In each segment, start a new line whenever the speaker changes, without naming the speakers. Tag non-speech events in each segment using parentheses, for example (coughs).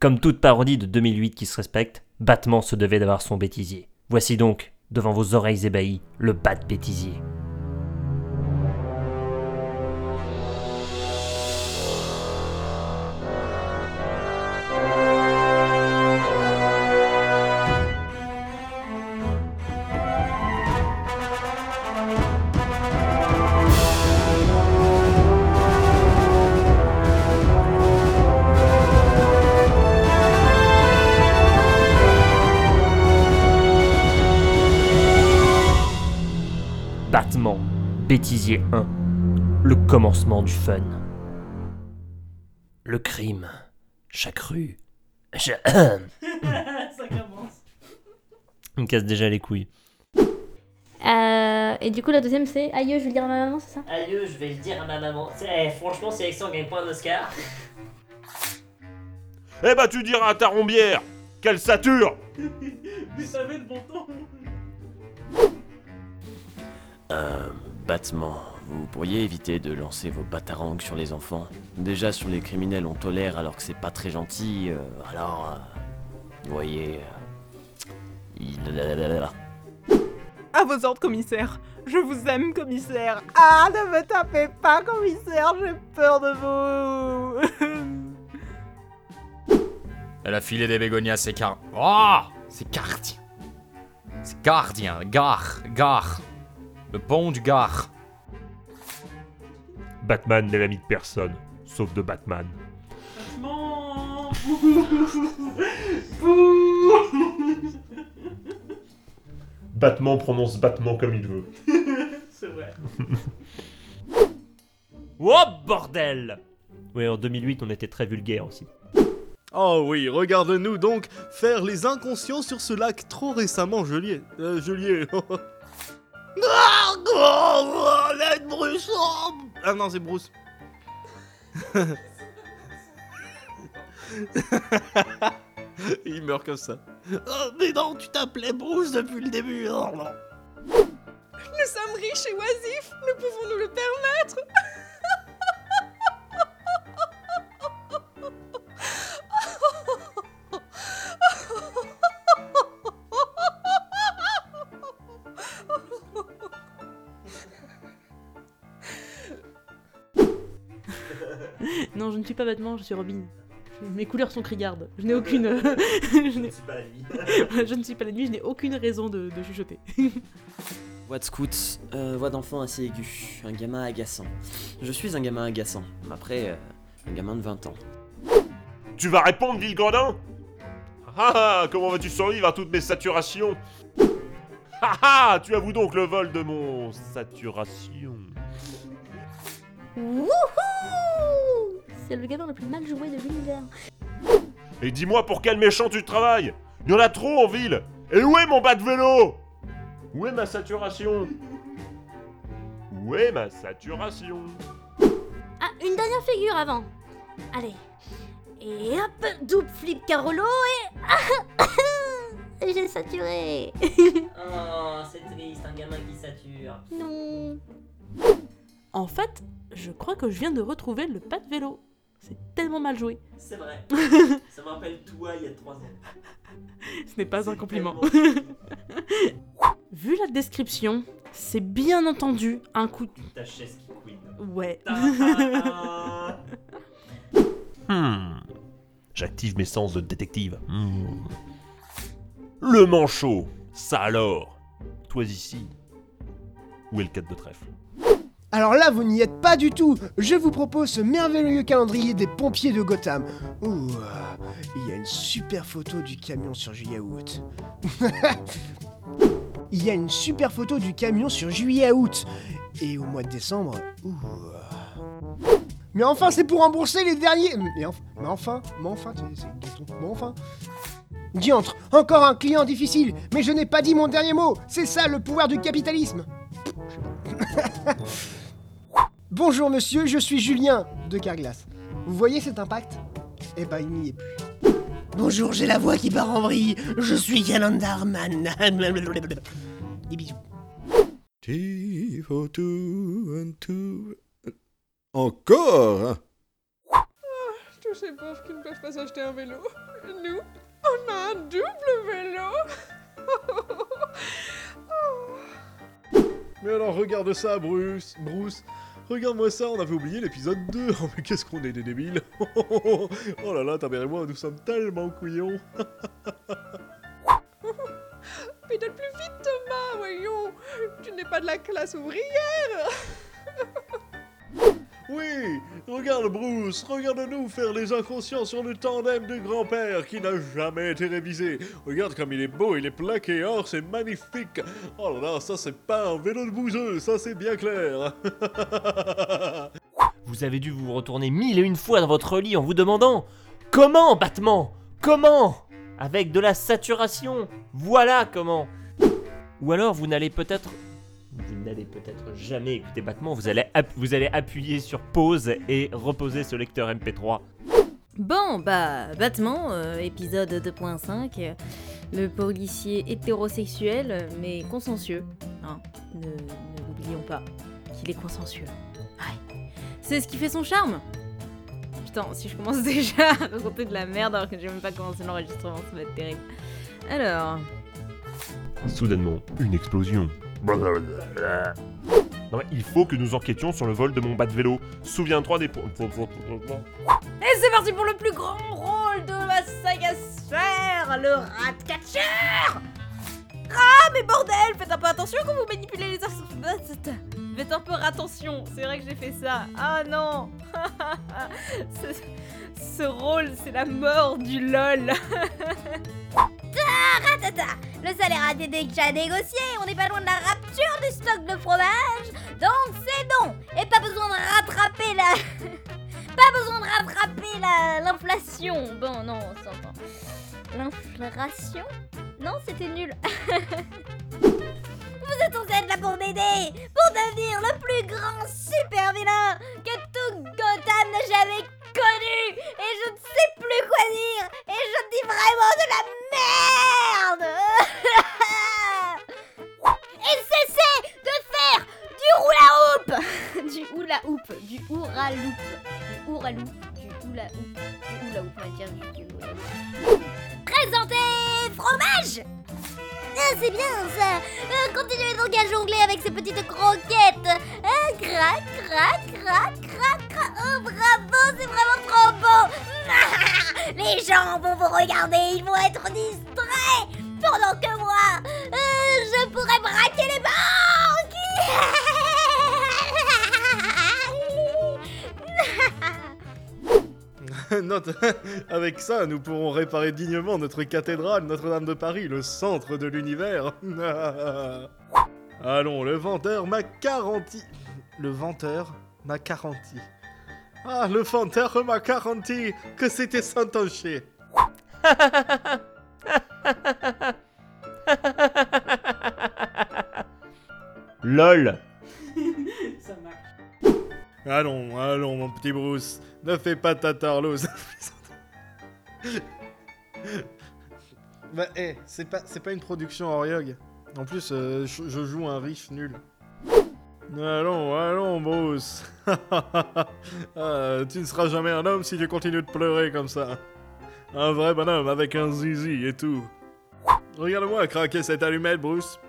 Comme toute parodie de 2008 qui se respecte, Batman se devait d'avoir son bêtisier. Voici donc, devant vos oreilles ébahies, le bat bêtisier. Bêtisier 1. Le commencement du fun. Le crime. Chaque rue. Je... (coughs)
Ça commence.
Il me casse déjà les couilles.
Euh, et du coup, la deuxième, c'est Aïe, je vais le dire à ma maman, c'est ça?
Adieu, je vais le dire à ma maman. Eh, franchement, si Alexandre gagne pas un Oscar.
Eh bah tu diras à ta rombière Quelle sature (laughs)
Vous savez le bon temps.
Euh, Batman, vous pourriez éviter de lancer vos batarangs sur les enfants Déjà sur les criminels on tolère alors que c'est pas très gentil, euh, alors... euh, vous voyez... euh, il...
À vos ordres, commissaire. Je vous aime, commissaire. Ah, ne me tapez pas, commissaire. J'ai peur de vous.
Elle a filé des bégonias, c'est car... Oh C'est gardien. C'est gardien, gare, gare. Le pont du gare.
Batman n'est l'ami de personne, sauf de Batman.
Batman
Batman prononce Batman comme il veut. (laughs)
C'est vrai. (laughs)
Oh bordel Oui, en 2008, on était très vulgaire aussi.
Oh oui, regarde-nous donc faire les inconscients sur ce lac trop récemment gelé. Euh, gelé. (laughs) ah, oh, l'aide Bruce. Ah non, c'est Bruce. (laughs) Il meurt comme ça. Oh, mais non, tu t'appelais Bruce depuis le début. Oh, non.
Nous sommes riches et oisifs. Nous pouvons nous le permettre. (laughs)
ne suis pas Batman, je suis Robin. Mes couleurs sont criardes. Je n'ai aucune. je, n'ai- (laughs) je ne suis pas la nuit, je n'ai aucune raison de, de chuchoter.
Voix de scout, euh, voix d'enfant assez aiguë, un gamin agaçant. Je suis un gamin agaçant, après, euh, un gamin de 20 ans.
Tu vas répondre, ville Gredin Ah ah Comment vas-tu survivre à toutes mes saturations? Ah ah Tu avoues donc le vol de mon saturation.
Wouhou C'est le gamin le plus mal joué de l'univers.
Et dis-moi pour quel méchant tu travailles Il y en a trop en ville Et où est mon bas de vélo? Où est ma saturation? Où est ma saturation?
Ah, une dernière figure avant. Allez. Et hop, double flip Carolo et... (laughs) J'ai saturé. (laughs)
Oh, c'est triste, un gamin qui sature.
non.
En fait, je crois que je viens de retrouver le pas de vélo. C'est tellement mal joué.
C'est vrai. (laughs) Ça me rappelle toi il y a 3 ans.
Ce n'est pas un compliment. (laughs) Vu la description, c'est bien entendu un coup de...
Ta chaise qui couine.
Ouais. (laughs)
Hmm. J'active mes sens de détective. Hmm. Le manchot Ça alors Toi ici Où est le 4 de trèfle?
Alors là, vous n'y êtes pas du tout. Je vous propose ce merveilleux calendrier des pompiers de Gotham. Ouh, il y a une super photo du camion sur juillet août. (laughs) il y a une super photo du camion sur juillet août. Et au mois de décembre, ouh. Mais enfin, c'est pour rembourser les derniers. Mais, enf- mais enfin, mais enfin, c'est. Mais enfin. Diantre, encore un client difficile, mais je n'ai pas dit mon dernier mot. C'est ça le pouvoir du capitalisme. (laughs) Bonjour monsieur, je suis Julien de Carglass. Vous voyez cet impact? Eh ben, il n'y est plus. Bonjour, j'ai la voix qui part en vrille. Je suis Yalandarman. Des bisous.
Tifo two and two. Encore hein?
Je
tous ces pauvres qui ne peuvent pas acheter un vélo. Nous, on a un double vélo.
Mais alors regarde ça, Bruce. Bruce. Regarde-moi ça, on avait oublié l'épisode 2. (laughs) Oh mais qu'est-ce qu'on est des débiles? (laughs) oh là là, ta mère et moi, nous sommes tellement couillons. (laughs)
Pédale plus vite, Thomas, voyons. Tu n'es pas de la classe ouvrière.
Oui, regarde Bruce, regarde-nous faire les inconscients sur le tandem de grand-père qui n'a jamais été révisé. Regarde comme il est beau, il est plaqué or, c'est magnifique. Oh là là, ça c'est pas un vélo de bouseux, ça c'est bien clair. (laughs)
Vous avez dû vous retourner mille et une fois dans votre lit en vous demandant Comment, Batman? Comment? Avec de la saturation Voilà comment Ou alors vous n'allez peut-être. Vous n'allez peut-être jamais écouter Batman, vous allez, vous allez appuyer sur pause et reposer ce lecteur MP3.
Bon, bah, Batman, euh, épisode 2.5. euh, Le policier hétérosexuel, euh, mais consensueux. Hein, ne ne l'oublions pas qu'il est consensueux. Ouais. C'est ce qui fait son charme. Putain, si je commence (laughs) déjà à raconter de la merde alors que j'ai même pas commencé l'enregistrement, ça va être terrible. Alors,
Soudainement, une explosion. Non, mais il faut que nous enquêtions sur le vol de mon bas de vélo. Souviens-toi des.
Et c'est parti pour le plus grand rôle de la saga sphère, le Ratcatcher Ah, mais bordel, faites un peu attention quand vous manipulez les. (laughs) Faites un peu attention, c'est vrai que j'ai fait ça. Ah non (laughs) ce rôle, c'est la mort du LOL (laughs)
Le salaire a été déjà négocié, on n'est pas loin de la rapture du stock de fromage, donc c'est bon. Et pas besoin de rattraper la... (laughs) pas besoin de rattraper la... l'inflation. Bon, non, on s'entend. L'inflation? Non, c'était nul. (laughs) Vous êtes censé être là pour m'aider Pour devenir le plus grand super vilain que tout Gotham n'a jamais connu Et je ne sais plus quoi dire Et je dis vraiment de la merde. (laughs) Et cessez de faire du hula hoop. (laughs) Du hula hoop, du hura loop, du hura loop, du hula hoop, du hula hoop, juste du hula hoop. Présentez fromage. Ah, c'est bien ça. Euh, Continuez donc à jongler avec ces petites croquettes. Crac, crac, crac, crac Oh bravo, c'est vraiment trop beau (laughs) Les gens vont vous regarder, ils vont être distraits Pendant que moi, euh, je pourrais braquer les banques (laughs)
Note, avec ça, nous pourrons réparer dignement notre cathédrale Notre-Dame de Paris, le centre de l'univers. (laughs) Allons, le venteur m'a garanti. Le venteur m'a garanti. Ah, le venteur m'a garanti que c'était sans tancher. (laughs)
LOL (laughs)
Ça marche.
Allons, allons, mon petit Bruce, ne fais pas ta tarlouse. (laughs) bah, eh, c'est pas, c'est pas une production Oriog. En plus, euh, je, je joue un riche nul. Allons, allons, Bruce. (laughs) Ah, tu ne seras jamais un homme si tu continues de pleurer comme ça. Un vrai bonhomme avec un zizi et tout. Regarde-moi craquer cette allumette, Bruce.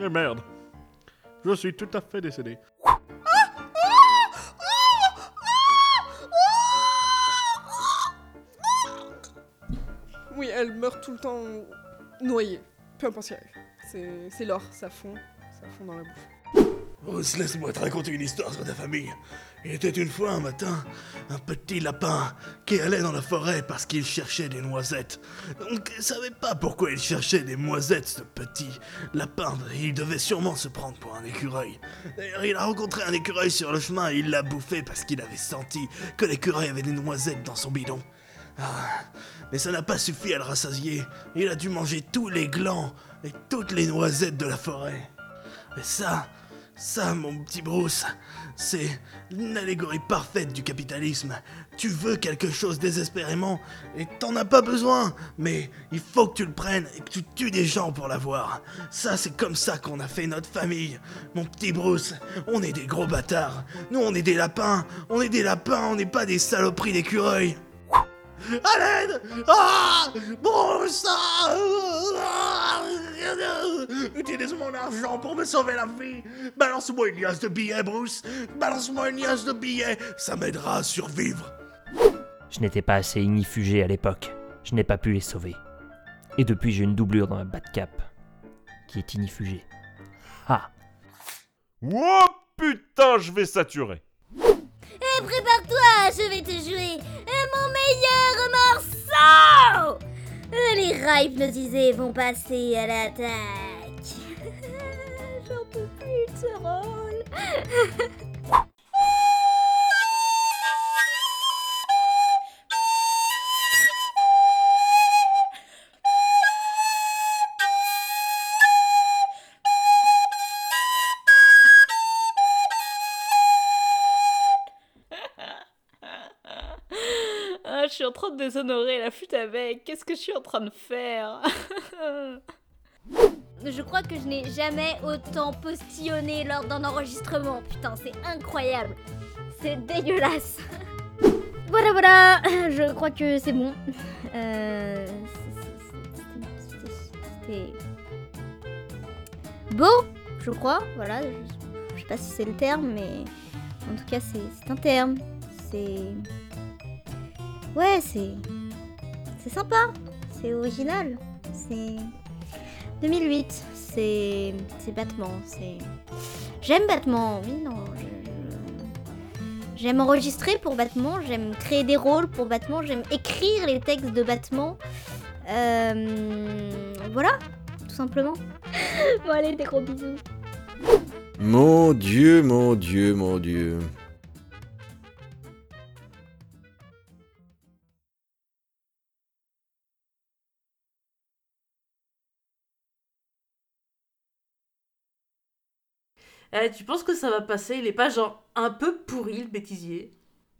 Eh merde. Je suis tout à fait décédé.
Oui, elle meurt tout le temps noyée. Peu importe c'est l'or, ça fond. Ça
laisse-moi te raconter une histoire sur ta famille. Il était une fois un matin un petit lapin qui allait dans la forêt parce qu'il cherchait des noisettes. Donc il savait pas pourquoi il cherchait des noisettes, ce petit lapin. Il devait sûrement se prendre pour un écureuil. D'ailleurs, il a rencontré un écureuil sur le chemin et il l'a bouffé parce qu'il avait senti que l'écureuil avait des noisettes dans son bidon. Ah, mais ça n'a pas suffi à le rassasier. Il a dû manger tous les glands et toutes les noisettes de la forêt. Mais ça, ça, mon petit Bruce,
c'est une allégorie parfaite du capitalisme. Tu veux quelque chose désespérément et t'en as pas besoin, mais il faut que tu le prennes et que tu tues des gens pour l'avoir. Ça, c'est comme ça qu'on a fait notre famille. Mon petit Bruce, on est des gros bâtards. Nous, on est des lapins. On est des lapins, on n'est pas des saloperies d'écureuils. À l'aide Ah Bruce Ah Utilise mon argent pour me sauver la vie Balance-moi une liasse de billets, Bruce Balance-moi une liasse de billets Ça m'aidera à survivre
Je n'étais pas assez ignifugé à l'époque. Je n'ai pas pu les sauver. Et depuis, j'ai une doublure dans ma Batcap qui est ignifugée. Ah
Oh putain, je vais saturer.
Eh, Les rats hypnotisés vont passer à l'attaque. (laughs) J'en peux plus de ce rôle. (laughs)
je suis en train de déshonorer la flûte avec. Qu'est-ce que je suis en train de faire
Je crois que je n'ai jamais autant postillonné lors d'un enregistrement. Putain, c'est incroyable. C'est dégueulasse. Voilà, voilà. Je crois que c'est bon. Euh, C'était beau, je crois. Voilà. Je, sais pas si c'est le terme, mais en tout cas, c'est un terme. C'est. Ouais, c'est. C'est sympa. C'est original. C'est. 2008, c'est. C'est Batman, c'est. J'aime Batman, oui, non. J'aime enregistrer pour Batman, j'aime créer des rôles pour Batman, j'aime écrire les textes de Batman. Euh, Voilà, tout simplement. (laughs) bon, allez, des gros bisous.
Mon Dieu, mon Dieu, mon Dieu.
Eh, tu penses que ça va passer? Il est pas genre un peu pourri le bêtisier?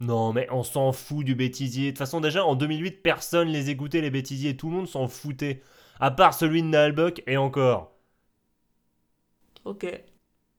Non, mais on s'en fout du bêtisier. De toute façon, déjà, en 2008, personne les écoutait, les bêtisiers. Tout le monde s'en foutait. À part celui de Nalbuck, et encore.
Ok.